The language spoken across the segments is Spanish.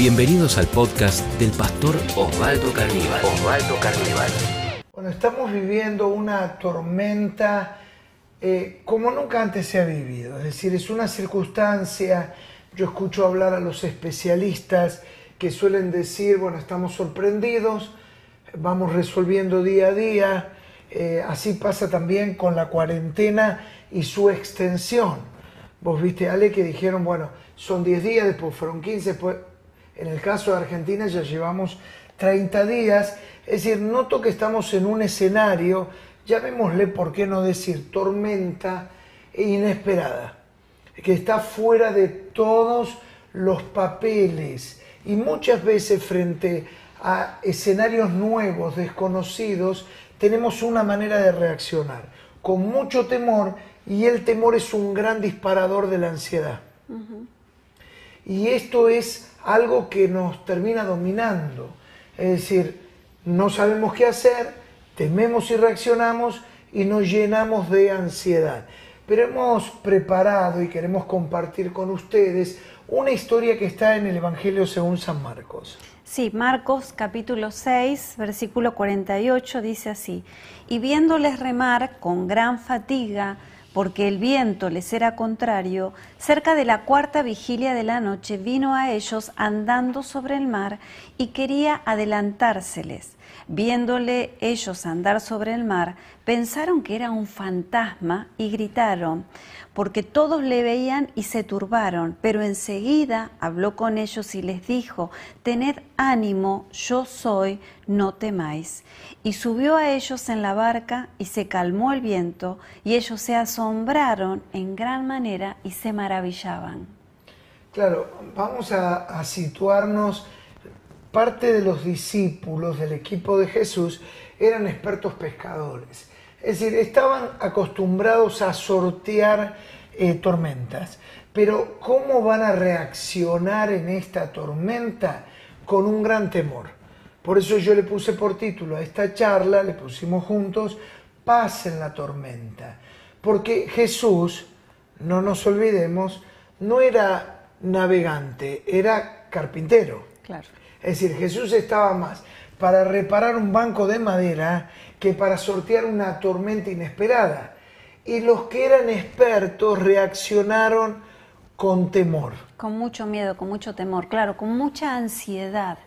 Bienvenidos al podcast del pastor Osvaldo Carníbal. Osvaldo Carníbal. Bueno, estamos viviendo una tormenta eh, como nunca antes se ha vivido. Es decir, es una circunstancia, yo escucho hablar a los especialistas que suelen decir, bueno, estamos sorprendidos, vamos resolviendo día a día. Eh, así pasa también con la cuarentena y su extensión. Vos viste, Ale, que dijeron, bueno, son 10 días, después fueron 15, después en el caso de Argentina ya llevamos 30 días. Es decir, noto que estamos en un escenario, llamémosle, ¿por qué no decir, tormenta inesperada? Que está fuera de todos los papeles. Y muchas veces frente a escenarios nuevos, desconocidos, tenemos una manera de reaccionar, con mucho temor, y el temor es un gran disparador de la ansiedad. Y esto es algo que nos termina dominando. Es decir, no sabemos qué hacer, tememos y reaccionamos y nos llenamos de ansiedad. Pero hemos preparado y queremos compartir con ustedes una historia que está en el Evangelio según San Marcos. Sí, Marcos capítulo 6, versículo 48 dice así, y viéndoles remar con gran fatiga, porque el viento les era contrario, cerca de la cuarta vigilia de la noche vino a ellos andando sobre el mar y quería adelantárseles. Viéndole ellos andar sobre el mar, pensaron que era un fantasma y gritaron, porque todos le veían y se turbaron, pero enseguida habló con ellos y les dijo, tened ánimo, yo soy, no temáis. Y subió a ellos en la barca y se calmó el viento, y ellos se asombraron en gran manera y se maravillaban. Claro, vamos a, a situarnos, parte de los discípulos del equipo de Jesús eran expertos pescadores es decir, estaban acostumbrados a sortear eh, tormentas. Pero ¿cómo van a reaccionar en esta tormenta? Con un gran temor. Por eso yo le puse por título a esta charla, le pusimos juntos, paz en la tormenta. Porque Jesús, no nos olvidemos, no era navegante, era carpintero. Claro. Es decir, Jesús estaba más para reparar un banco de madera que para sortear una tormenta inesperada. Y los que eran expertos reaccionaron con temor. Con mucho miedo, con mucho temor, claro, con mucha ansiedad.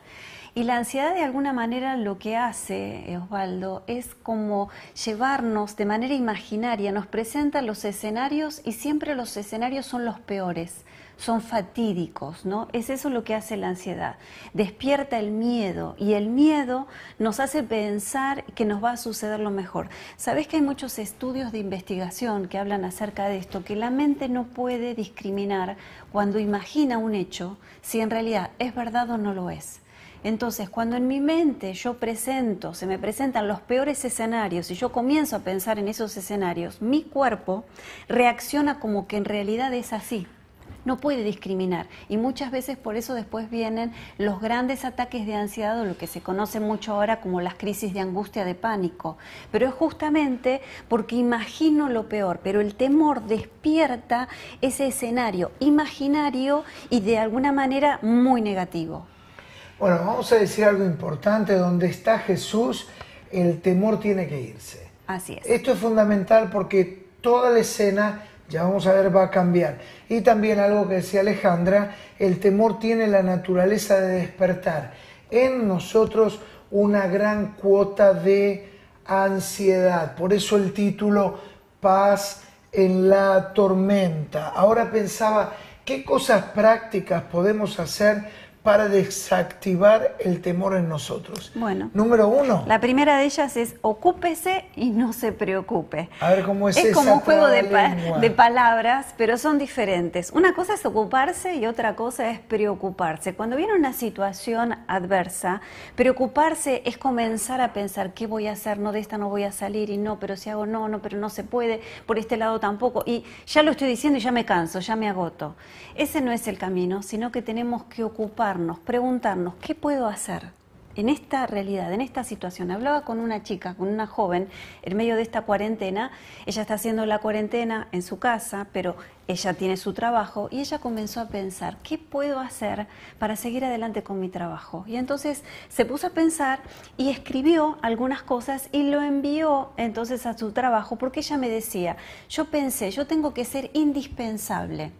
Y la ansiedad de alguna manera lo que hace, Osvaldo, es como llevarnos de manera imaginaria, nos presenta los escenarios y siempre los escenarios son los peores son fatídicos, ¿no? Es eso lo que hace la ansiedad. Despierta el miedo y el miedo nos hace pensar que nos va a suceder lo mejor. Sabes que hay muchos estudios de investigación que hablan acerca de esto, que la mente no puede discriminar cuando imagina un hecho si en realidad es verdad o no lo es. Entonces, cuando en mi mente yo presento, se me presentan los peores escenarios y yo comienzo a pensar en esos escenarios, mi cuerpo reacciona como que en realidad es así no puede discriminar. Y muchas veces por eso después vienen los grandes ataques de ansiedad o lo que se conoce mucho ahora como las crisis de angustia de pánico. Pero es justamente porque imagino lo peor, pero el temor despierta ese escenario imaginario y de alguna manera muy negativo. Bueno, vamos a decir algo importante, donde está Jesús, el temor tiene que irse. Así es. Esto es fundamental porque toda la escena ya vamos a ver, va a cambiar. Y también algo que decía Alejandra, el temor tiene la naturaleza de despertar en nosotros una gran cuota de ansiedad. Por eso el título Paz en la tormenta. Ahora pensaba, ¿qué cosas prácticas podemos hacer para desactivar el temor en nosotros. Bueno. Número uno. La primera de ellas es ocúpese y no se preocupe. A ver cómo es Es como un juego de, de, palabras, pero son diferentes. Una cosa es ocuparse y otra cosa es preocuparse. Cuando viene una situación adversa, preocuparse es comenzar a pensar qué voy a hacer, no de esta no voy a salir y no, pero si hago no, no, pero no se puede, por este lado tampoco. Y ya lo estoy diciendo y ya me canso, ya me agoto. Ese no es el camino, sino que tenemos que ocupar preguntarnos, ¿qué puedo hacer? en esta realidad, en esta situación. Hablaba con una chica, con una joven, en medio de esta cuarentena. Ella está haciendo la cuarentena en su casa, pero ella tiene su trabajo y ella comenzó a pensar, ¿qué puedo hacer para seguir adelante con mi trabajo? Y entonces se puso a pensar y escribió algunas cosas y lo envió entonces a su trabajo porque ella me decía, yo pensé, yo tengo que ser indispensable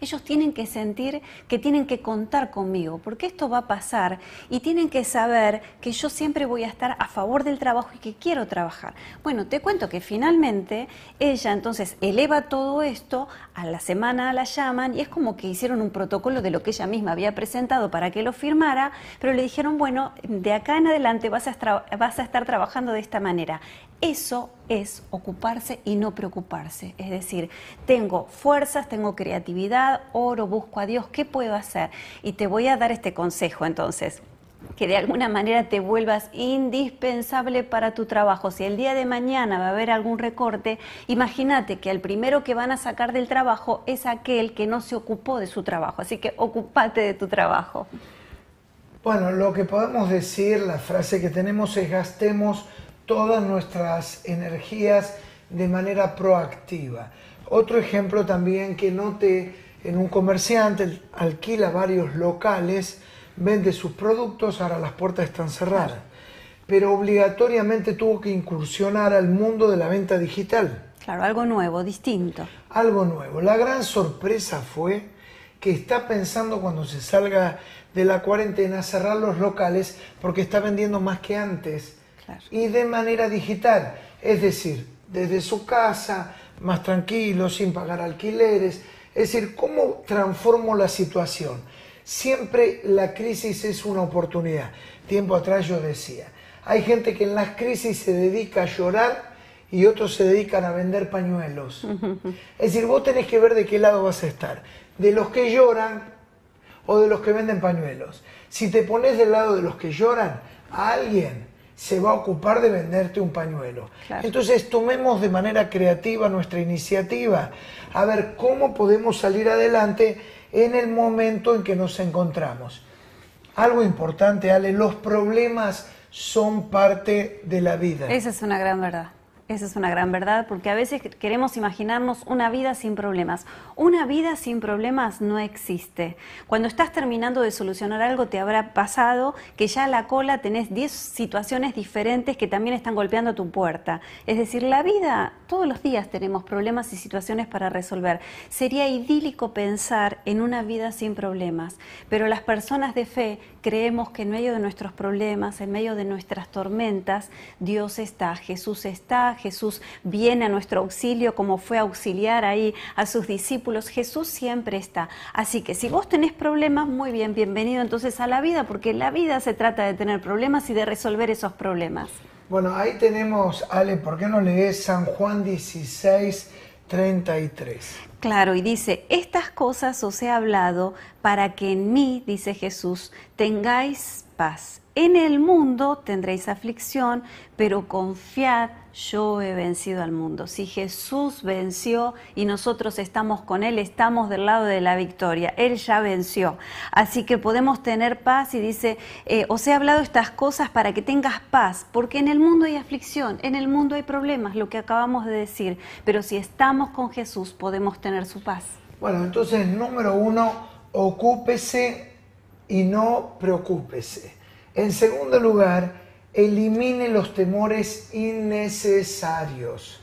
ellos tienen que sentir que tienen que contar conmigo, porque esto va a pasar y tienen que saber que yo siempre voy a estar a favor del trabajo y que quiero trabajar. Bueno, te cuento que finalmente ella entonces eleva todo esto, a la semana la llaman y es como que hicieron un protocolo de lo que ella misma había presentado para que lo firmara, pero le dijeron, bueno, de acá en adelante vas a, vas a estar trabajando de esta manera. Eso es ocuparse y no preocuparse. Es decir, tengo fuerzas, tengo creatividad, oro, busco a Dios, ¿qué puedo hacer? Y te voy a dar este consejo entonces que de alguna manera te vuelvas indispensable para tu trabajo. Si el día de mañana va a haber algún recorte, imagínate que el primero que van a sacar del trabajo es aquel que no se ocupó de su trabajo. Así que ocupate de tu trabajo. Bueno, lo que podemos decir, la frase que tenemos es gastemos todas nuestras energías de manera proactiva. Otro ejemplo también que note en un comerciante alquila varios locales, vende sus productos, ahora las puertas están cerradas, pero obligatoriamente tuvo que incursionar al mundo de la venta digital. Claro, algo nuevo, distinto. Algo nuevo. La gran sorpresa fue que está pensando cuando se salga de la cuarentena cerrar los locales porque está vendiendo más que antes y de manera digital, es decir, desde su casa, más tranquilo, sin pagar alquileres. Es decir, ¿cómo transformo la situación? Siempre la crisis es una oportunidad. Tiempo atrás yo decía, hay gente que en las crisis se dedica a llorar y otros se dedican a vender pañuelos. Es decir, vos tenés que ver de qué lado vas a estar, de los que lloran o de los que venden pañuelos. Si te pones del lado de los que lloran, a alguien se va a ocupar de venderte un pañuelo. Entonces tomemos de manera creativa nuestra iniciativa, a ver cómo podemos salir adelante en el momento en que nos encontramos. Algo importante, Ale, los problemas son parte de la vida. Esa es una gran verdad. Esa es una gran verdad, porque a veces queremos imaginarnos una vida sin problemas. Una vida sin problemas no existe. Cuando estás terminando de solucionar algo, te habrá pasado que ya a la cola tenés 10 situaciones diferentes que también están golpeando tu puerta. Es decir, la vida, todos los días tenemos problemas y situaciones para resolver. Sería idílico pensar en una vida sin problemas, pero las personas de fe creemos que en medio de nuestros problemas, en medio de nuestras tormentas, Dios está, Jesús está, Jesús viene a nuestro auxilio como fue a auxiliar ahí a sus discípulos. Jesús siempre está. Así que si vos tenés problemas, muy bien, bienvenido entonces a la vida, porque la vida se trata de tener problemas y de resolver esos problemas. Bueno, ahí tenemos, Ale, ¿por qué no lees San Juan 16, 33? Claro, y dice, estas cosas os he hablado para que en mí, dice Jesús, tengáis paz. En el mundo tendréis aflicción, pero confiad, yo he vencido al mundo. Si Jesús venció y nosotros estamos con Él, estamos del lado de la victoria. Él ya venció. Así que podemos tener paz y dice, eh, os he hablado estas cosas para que tengas paz, porque en el mundo hay aflicción, en el mundo hay problemas, lo que acabamos de decir. Pero si estamos con Jesús, podemos tener su paz. Bueno, entonces, número uno, ocúpese y no preocúpese. En segundo lugar, elimine los temores innecesarios.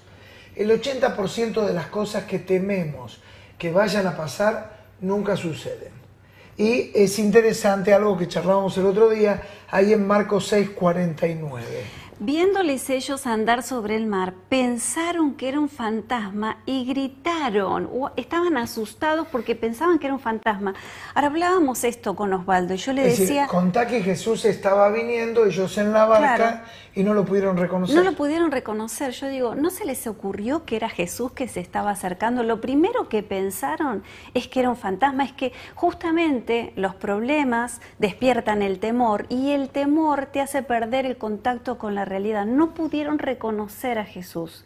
El 80% de las cosas que tememos que vayan a pasar nunca suceden. Y es interesante algo que charlábamos el otro día, ahí en Marcos 6:49. Viéndoles ellos andar sobre el mar, pensaron que era un fantasma y gritaron. Estaban asustados porque pensaban que era un fantasma. Ahora hablábamos esto con Osvaldo y yo le decía... contá que Jesús estaba viniendo, ellos en la barca y no lo pudieron reconocer. No lo pudieron reconocer. Yo digo, ¿no se les ocurrió que era Jesús que se estaba acercando? Lo primero que pensaron es que era un fantasma, es que justamente los problemas despiertan el temor y el temor te hace perder el contacto con la realidad, no pudieron reconocer a Jesús.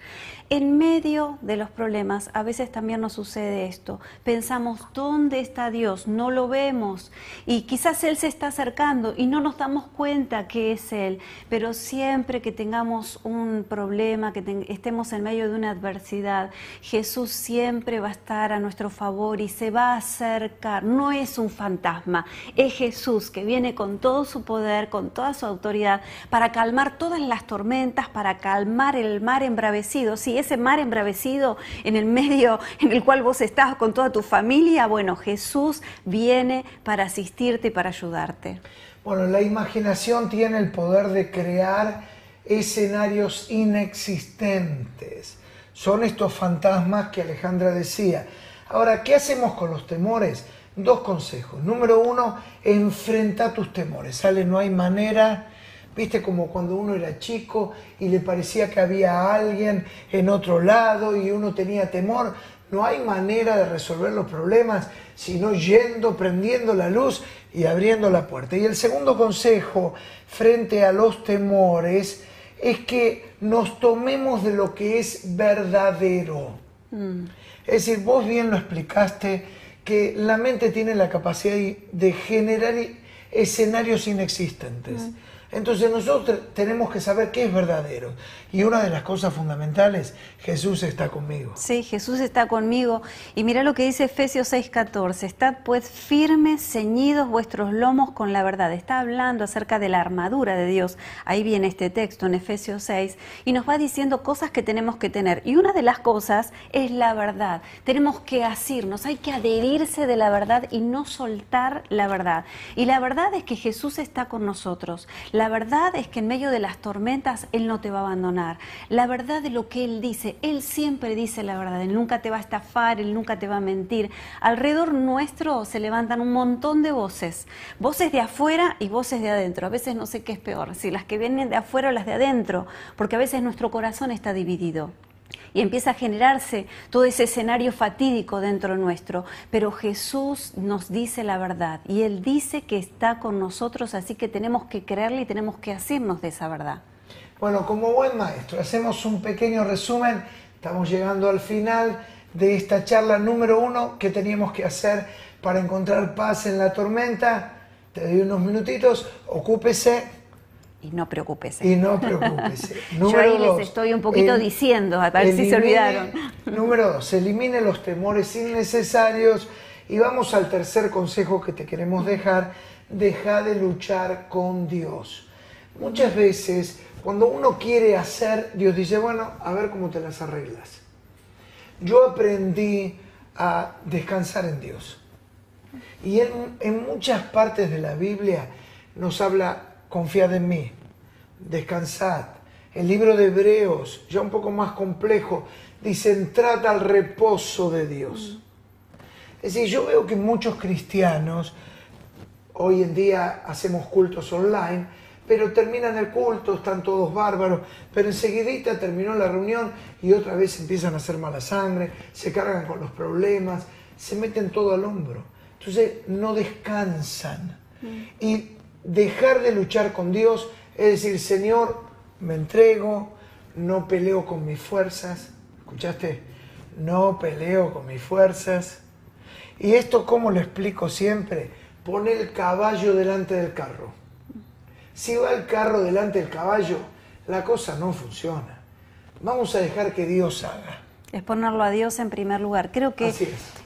En medio de los problemas, a veces también nos sucede esto. Pensamos, ¿dónde está Dios? No lo vemos. Y quizás Él se está acercando y no nos damos cuenta que es Él. Pero siempre que tengamos un problema, que estemos en medio de una adversidad, Jesús siempre va a estar a nuestro favor y se va a acercar. No es un fantasma, es Jesús que viene con todo su poder, con toda su autoridad, para calmar todas las tormentas, para calmar el mar embravecido ese mar embravecido en el medio en el cual vos estás con toda tu familia, bueno, Jesús viene para asistirte y para ayudarte. Bueno, la imaginación tiene el poder de crear escenarios inexistentes. Son estos fantasmas que Alejandra decía. Ahora, ¿qué hacemos con los temores? Dos consejos. Número uno, enfrenta tus temores. Sale, no hay manera Viste como cuando uno era chico y le parecía que había alguien en otro lado y uno tenía temor. No hay manera de resolver los problemas sino yendo, prendiendo la luz y abriendo la puerta. Y el segundo consejo frente a los temores es que nos tomemos de lo que es verdadero. Mm. Es decir, vos bien lo explicaste, que la mente tiene la capacidad de generar escenarios inexistentes. Mm. Entonces nosotros tenemos que saber qué es verdadero. Y una de las cosas fundamentales, Jesús está conmigo. Sí, Jesús está conmigo. Y mira lo que dice Efesios 6:14. Estad pues firmes, ceñidos vuestros lomos con la verdad. Está hablando acerca de la armadura de Dios. Ahí viene este texto en Efesios 6. Y nos va diciendo cosas que tenemos que tener. Y una de las cosas es la verdad. Tenemos que asirnos, hay que adherirse de la verdad y no soltar la verdad. Y la verdad es que Jesús está con nosotros. La verdad es que en medio de las tormentas Él no te va a abandonar. La verdad de lo que Él dice, Él siempre dice la verdad. Él nunca te va a estafar, Él nunca te va a mentir. Alrededor nuestro se levantan un montón de voces. Voces de afuera y voces de adentro. A veces no sé qué es peor, si las que vienen de afuera o las de adentro, porque a veces nuestro corazón está dividido y empieza a generarse todo ese escenario fatídico dentro nuestro. Pero Jesús nos dice la verdad y Él dice que está con nosotros, así que tenemos que creerle y tenemos que hacernos de esa verdad. Bueno, como buen maestro, hacemos un pequeño resumen. Estamos llegando al final de esta charla número uno que teníamos que hacer para encontrar paz en la tormenta. Te doy unos minutitos, ocúpese y no preocúpese. Y no preocúpese. Yo ahí les estoy un poquito diciendo, a ver si se olvidaron. Número dos, elimine los temores innecesarios. Y vamos al tercer consejo que te queremos dejar, deja de luchar con Dios. Muchas veces, cuando uno quiere hacer, Dios dice, bueno, a ver cómo te las arreglas. Yo aprendí a descansar en Dios. Y en, en muchas partes de la Biblia nos habla confiad en mí, descansad. El libro de Hebreos, ya un poco más complejo, dice, entrad al reposo de Dios. Es decir, yo veo que muchos cristianos, hoy en día hacemos cultos online, pero terminan el culto, están todos bárbaros, pero enseguidita terminó la reunión y otra vez empiezan a hacer mala sangre, se cargan con los problemas, se meten todo al hombro. Entonces no descansan. Mm. Y dejar de luchar con Dios es decir, Señor, me entrego, no peleo con mis fuerzas. ¿Escuchaste? No peleo con mis fuerzas. Y esto, como lo explico siempre? Pone el caballo delante del carro. Si va el carro delante del caballo, la cosa no funciona. Vamos a dejar que Dios haga. Es ponerlo a Dios en primer lugar. Creo que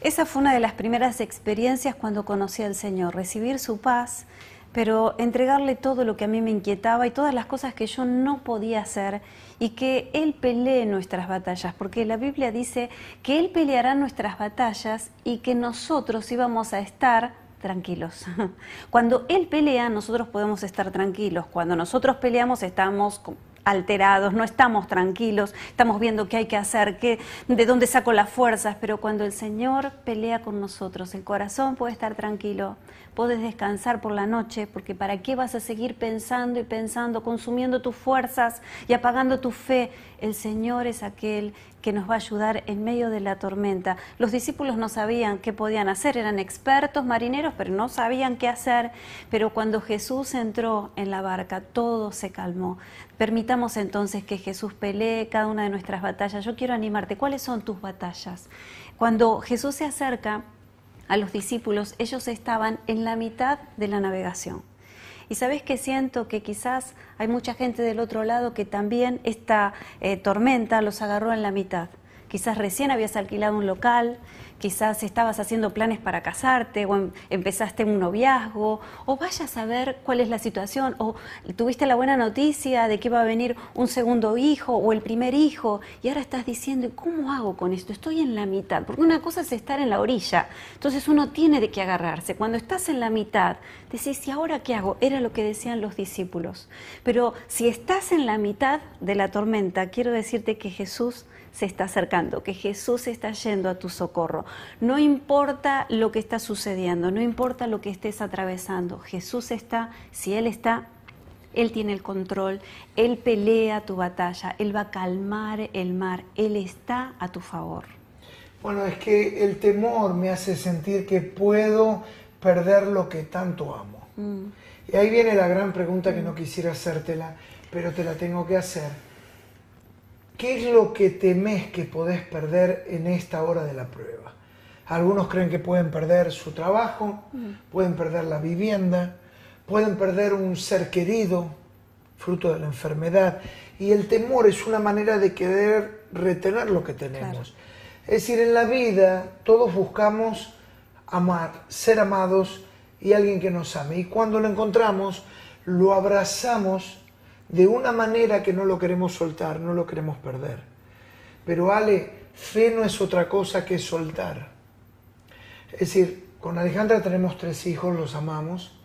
esa fue una de las primeras experiencias cuando conocí al Señor, recibir su paz, pero entregarle todo lo que a mí me inquietaba y todas las cosas que yo no podía hacer y que Él pelee nuestras batallas, porque la Biblia dice que Él peleará nuestras batallas y que nosotros íbamos a estar tranquilos. Cuando Él pelea, nosotros podemos estar tranquilos. Cuando nosotros peleamos, estamos alterados, no estamos tranquilos, estamos viendo qué hay que hacer, qué, de dónde saco las fuerzas, pero cuando el Señor pelea con nosotros, el corazón puede estar tranquilo, puedes descansar por la noche, porque ¿para qué vas a seguir pensando y pensando, consumiendo tus fuerzas y apagando tu fe? El Señor es aquel que nos va a ayudar en medio de la tormenta. Los discípulos no sabían qué podían hacer, eran expertos marineros, pero no sabían qué hacer. Pero cuando Jesús entró en la barca, todo se calmó. Permitamos entonces que Jesús pelee cada una de nuestras batallas. Yo quiero animarte, ¿cuáles son tus batallas? Cuando Jesús se acerca a los discípulos, ellos estaban en la mitad de la navegación. Y sabes que siento que quizás hay mucha gente del otro lado que también esta eh, tormenta los agarró en la mitad. Quizás recién habías alquilado un local, quizás estabas haciendo planes para casarte o em, empezaste un noviazgo o vayas a ver cuál es la situación o tuviste la buena noticia de que va a venir un segundo hijo o el primer hijo y ahora estás diciendo, ¿cómo hago con esto? Estoy en la mitad, porque una cosa es estar en la orilla, entonces uno tiene de qué agarrarse. Cuando estás en la mitad, decís, ¿y ahora qué hago? Era lo que decían los discípulos. Pero si estás en la mitad de la tormenta, quiero decirte que Jesús se está acercando, que Jesús está yendo a tu socorro. No importa lo que está sucediendo, no importa lo que estés atravesando, Jesús está, si Él está, Él tiene el control, Él pelea tu batalla, Él va a calmar el mar, Él está a tu favor. Bueno, es que el temor me hace sentir que puedo perder lo que tanto amo. Mm. Y ahí viene la gran pregunta que no quisiera hacértela, pero te la tengo que hacer ¿Qué es lo que temes que podés perder en esta hora de la prueba? Algunos creen que pueden perder su trabajo, pueden perder la vivienda, pueden perder un ser querido, fruto de la enfermedad. Y el temor es una manera de querer retener lo que tenemos. Es decir, en la vida todos buscamos amar, ser amados y alguien que nos ame. Y cuando lo encontramos, lo abrazamos de una manera que no lo queremos soltar, no lo queremos perder. Pero Ale, fe no es otra cosa que soltar. Es decir, con Alejandra tenemos tres hijos, los amamos,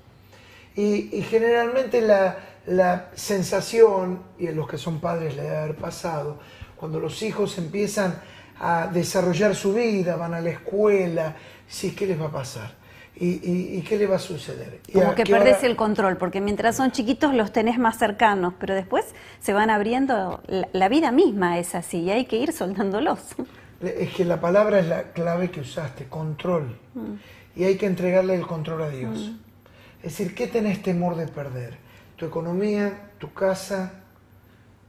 y, generalmente la, la, sensación, y en los que son padres le debe haber pasado, cuando los hijos empiezan a desarrollar su vida, van a la escuela, sí, ¿qué les va a pasar? ¿Y, qué le va a suceder? Como que perdes el control, porque mientras son chiquitos los tenés más cercanos, pero después se van abriendo, la, vida misma es así y hay que ir soltándolos. Es que la palabra es la clave que usaste, control. Mm. Y hay que entregarle el control a Dios. Mm. Es decir, ¿qué tenés temor de perder? Tu economía, tu casa,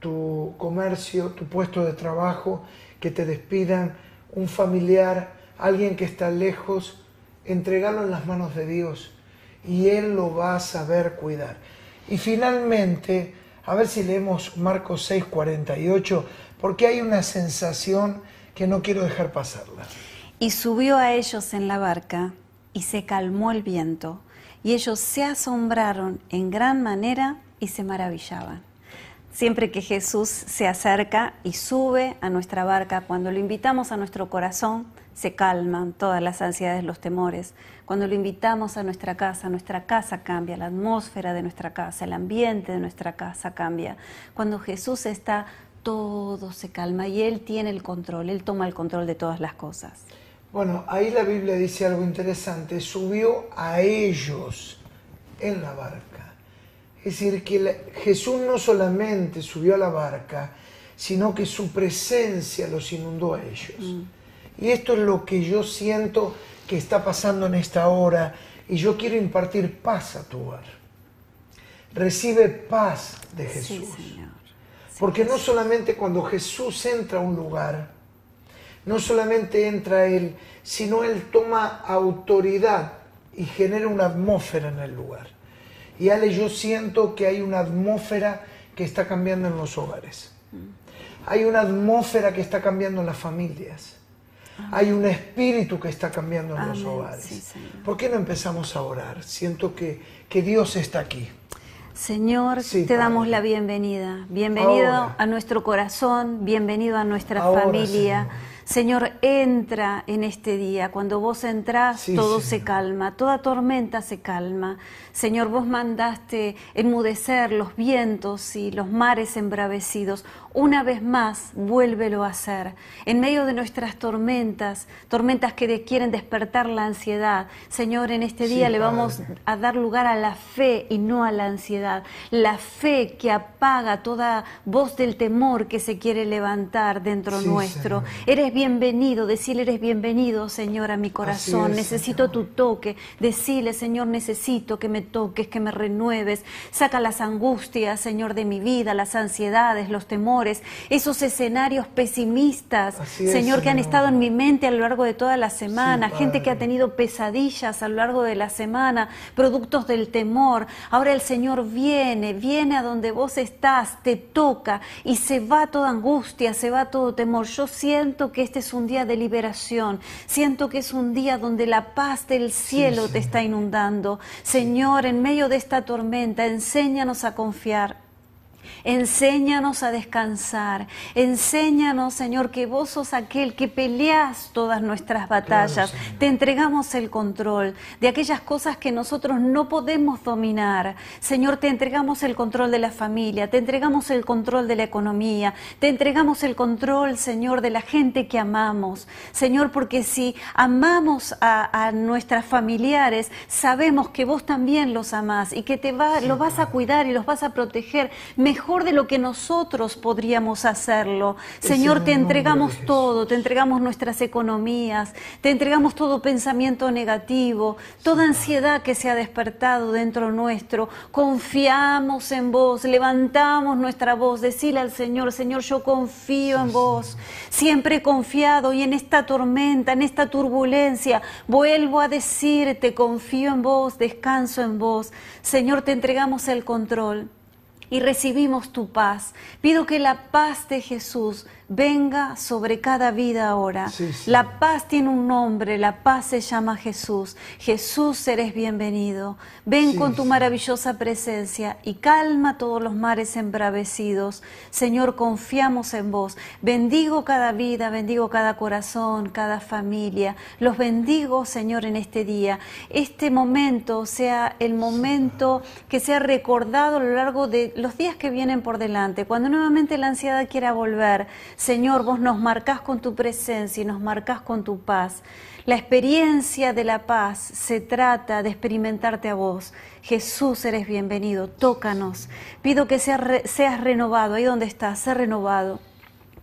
tu comercio, tu puesto de trabajo, que te despidan, un familiar, alguien que está lejos entregarlo en las manos de Dios y Él lo va a saber cuidar. Y finalmente, a ver si leemos Marcos 6, 48, porque hay una sensación que no quiero dejar pasarla. Y subió a ellos en la barca y se calmó el viento, y ellos se asombraron en gran manera y se maravillaban. Siempre que Jesús se acerca y sube a nuestra barca, cuando lo invitamos a nuestro corazón, se calman todas las ansiedades, los temores. Cuando lo invitamos a nuestra casa, nuestra casa cambia, la atmósfera de nuestra casa, el ambiente de nuestra casa cambia. Cuando Jesús está, todo se calma y Él tiene el control, Él toma el control de todas las cosas. Bueno, ahí la Biblia dice algo interesante, subió a ellos en la barca. Es decir, que Jesús no solamente subió a la barca, sino que su presencia los inundó a ellos. Mm. Y esto es lo que yo siento que está pasando en esta hora y yo quiero impartir paz a tu hogar. Recibe paz de Jesús. Porque no solamente cuando Jesús entra a un lugar, no solamente entra Él, sino Él toma autoridad y genera una atmósfera en el lugar. Y Ale, yo siento que hay una atmósfera que está cambiando en los hogares. Mm. Hay una atmósfera que está cambiando en las familias. Hay un espíritu que está cambiando en los hogares. ¿Por qué no empezamos a orar? Siento que, que Dios está aquí. Señor, te damos la bienvenida. Bienvenido a nuestro corazón, bienvenido a nuestra familia. Señor, entra en este día. Cuando vos entrás, todo se calma, toda tormenta se calma. Señor, vos mandaste enmudecer los vientos y los mares embravecidos. Una vez más, vuélvelo a hacer. En medio de nuestras tormentas, tormentas que quieren despertar la ansiedad, Señor, en este día le vamos a dar lugar a la fe y no a la ansiedad. La fe que apaga toda voz del temor que se quiere levantar dentro nuestro. Eres bienvenido, decirle eres bienvenido, Señor, a mi corazón. necesito tu toque. Decirle, Señor, necesito que me toques, que me renueves. Saca las angustias, Señor, de mi vida, las ansiedades, los temores, esos escenarios pesimistas, Señor, que han estado en mi mente a lo largo de toda la semana. gente que ha tenido pesadillas a lo largo de la semana, productos del temor. Ahora el Señor viene, viene a donde vos estás, te toca y se va toda angustia, se va todo temor. Yo siento que este es un día de liberación. Siento que es un día donde la paz del cielo te está inundando. Señor, en medio de esta tormenta, enséñanos a confiar Enséñanos a descansar. Enséñanos, Señor, que vos sos aquel que peleas todas nuestras batallas. Te entregamos el control de aquellas cosas que nosotros no podemos dominar. Señor, te entregamos el control de la familia, te entregamos el control de la economía, te entregamos el control, Señor, de la gente que amamos. Señor, porque si amamos a, nuestras familiares, sabemos que vos también los amás y que te va, los vas a cuidar y los vas a proteger mejor de lo que nosotros podríamos hacerlo. Señor, te entregamos todo, te entregamos nuestras economías, te entregamos todo pensamiento negativo, toda ansiedad que se ha despertado dentro nuestro. Confiamos en vos, levantamos nuestra voz, decile al Señor, Señor, yo confío en vos, siempre he confiado y en esta tormenta, en esta turbulencia, vuelvo a decirte, confío en vos, descanso en vos. Señor, te entregamos el control y recibimos tu paz. Pido que la paz de Jesús venga sobre cada vida ahora. La paz tiene un nombre, la paz se llama Jesús. Jesús, eres bienvenido. Ven con tu maravillosa presencia y calma todos los mares embravecidos. Señor, confiamos en vos. Bendigo cada vida, bendigo cada corazón, cada familia. Los bendigo, Señor, en este día. Este momento sea el momento que sea recordado a lo largo de los días que vienen por delante, cuando nuevamente la ansiedad quiera volver Señor, vos nos marcás con tu presencia y nos marcás con tu paz. La experiencia de la paz se trata de experimentarte a vos. Jesús, eres bienvenido, tócanos. Pido que seas, renovado, ahí donde estás, sé renovado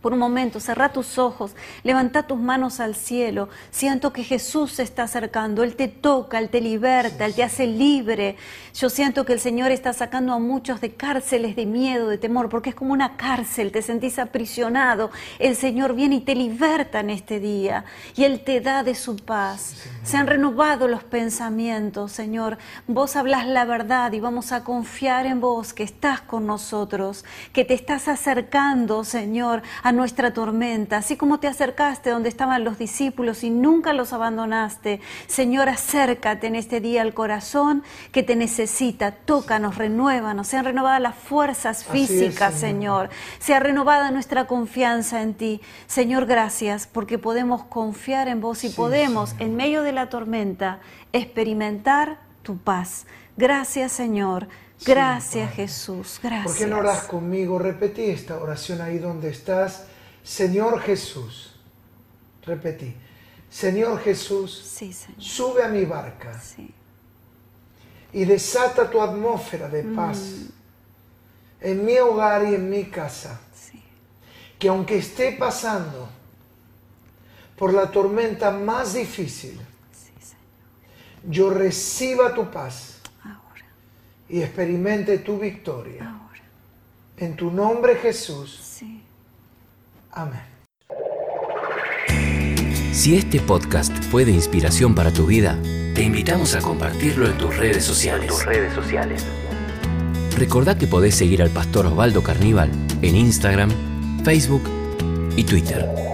por un momento, cerra tus ojos, levanta tus manos al cielo. Siento que Jesús se está acercando, Él te toca, Él te liberta, Él te hace libre. Yo siento que el Señor está sacando a muchos de cárceles de miedo, de temor, porque es como una cárcel, te sentís aprisionado. El Señor viene y te liberta en este día y Él te da de su paz. Se han renovado los pensamientos, Señor. Vos hablas la verdad y vamos a confiar en vos, que estás con nosotros, que te estás acercando, Señor, a nuestra tormenta, así como te acercaste donde estaban los discípulos y nunca los abandonaste. Señor, acércate en este día al corazón que te necesita, tócanos, renuévanos, sean renovadas las fuerzas físicas, Señor. sea renovada nuestra confianza en ti. Señor, gracias porque podemos confiar en vos y podemos, en medio de la tormenta, experimentar tu paz. Gracias, Señor. Gracias Jesús, gracias. ¿Por qué no oras conmigo? Repetí esta oración ahí donde estás. Señor Jesús, repetí. Señor Jesús, sube a mi barca y desata tu atmósfera de paz mm. en mi hogar y en mi casa. Que aunque esté pasando por la tormenta más difícil, yo reciba tu paz y experimente tu victoria. Ahora. En tu nombre Jesús. Sí. Amén. Si este podcast fue de inspiración para tu vida, te invitamos a compartirlo en tus redes sociales. tus redes sociales. Recordá que podés seguir al pastor Osvaldo Carníbal en Instagram, Facebook y Twitter.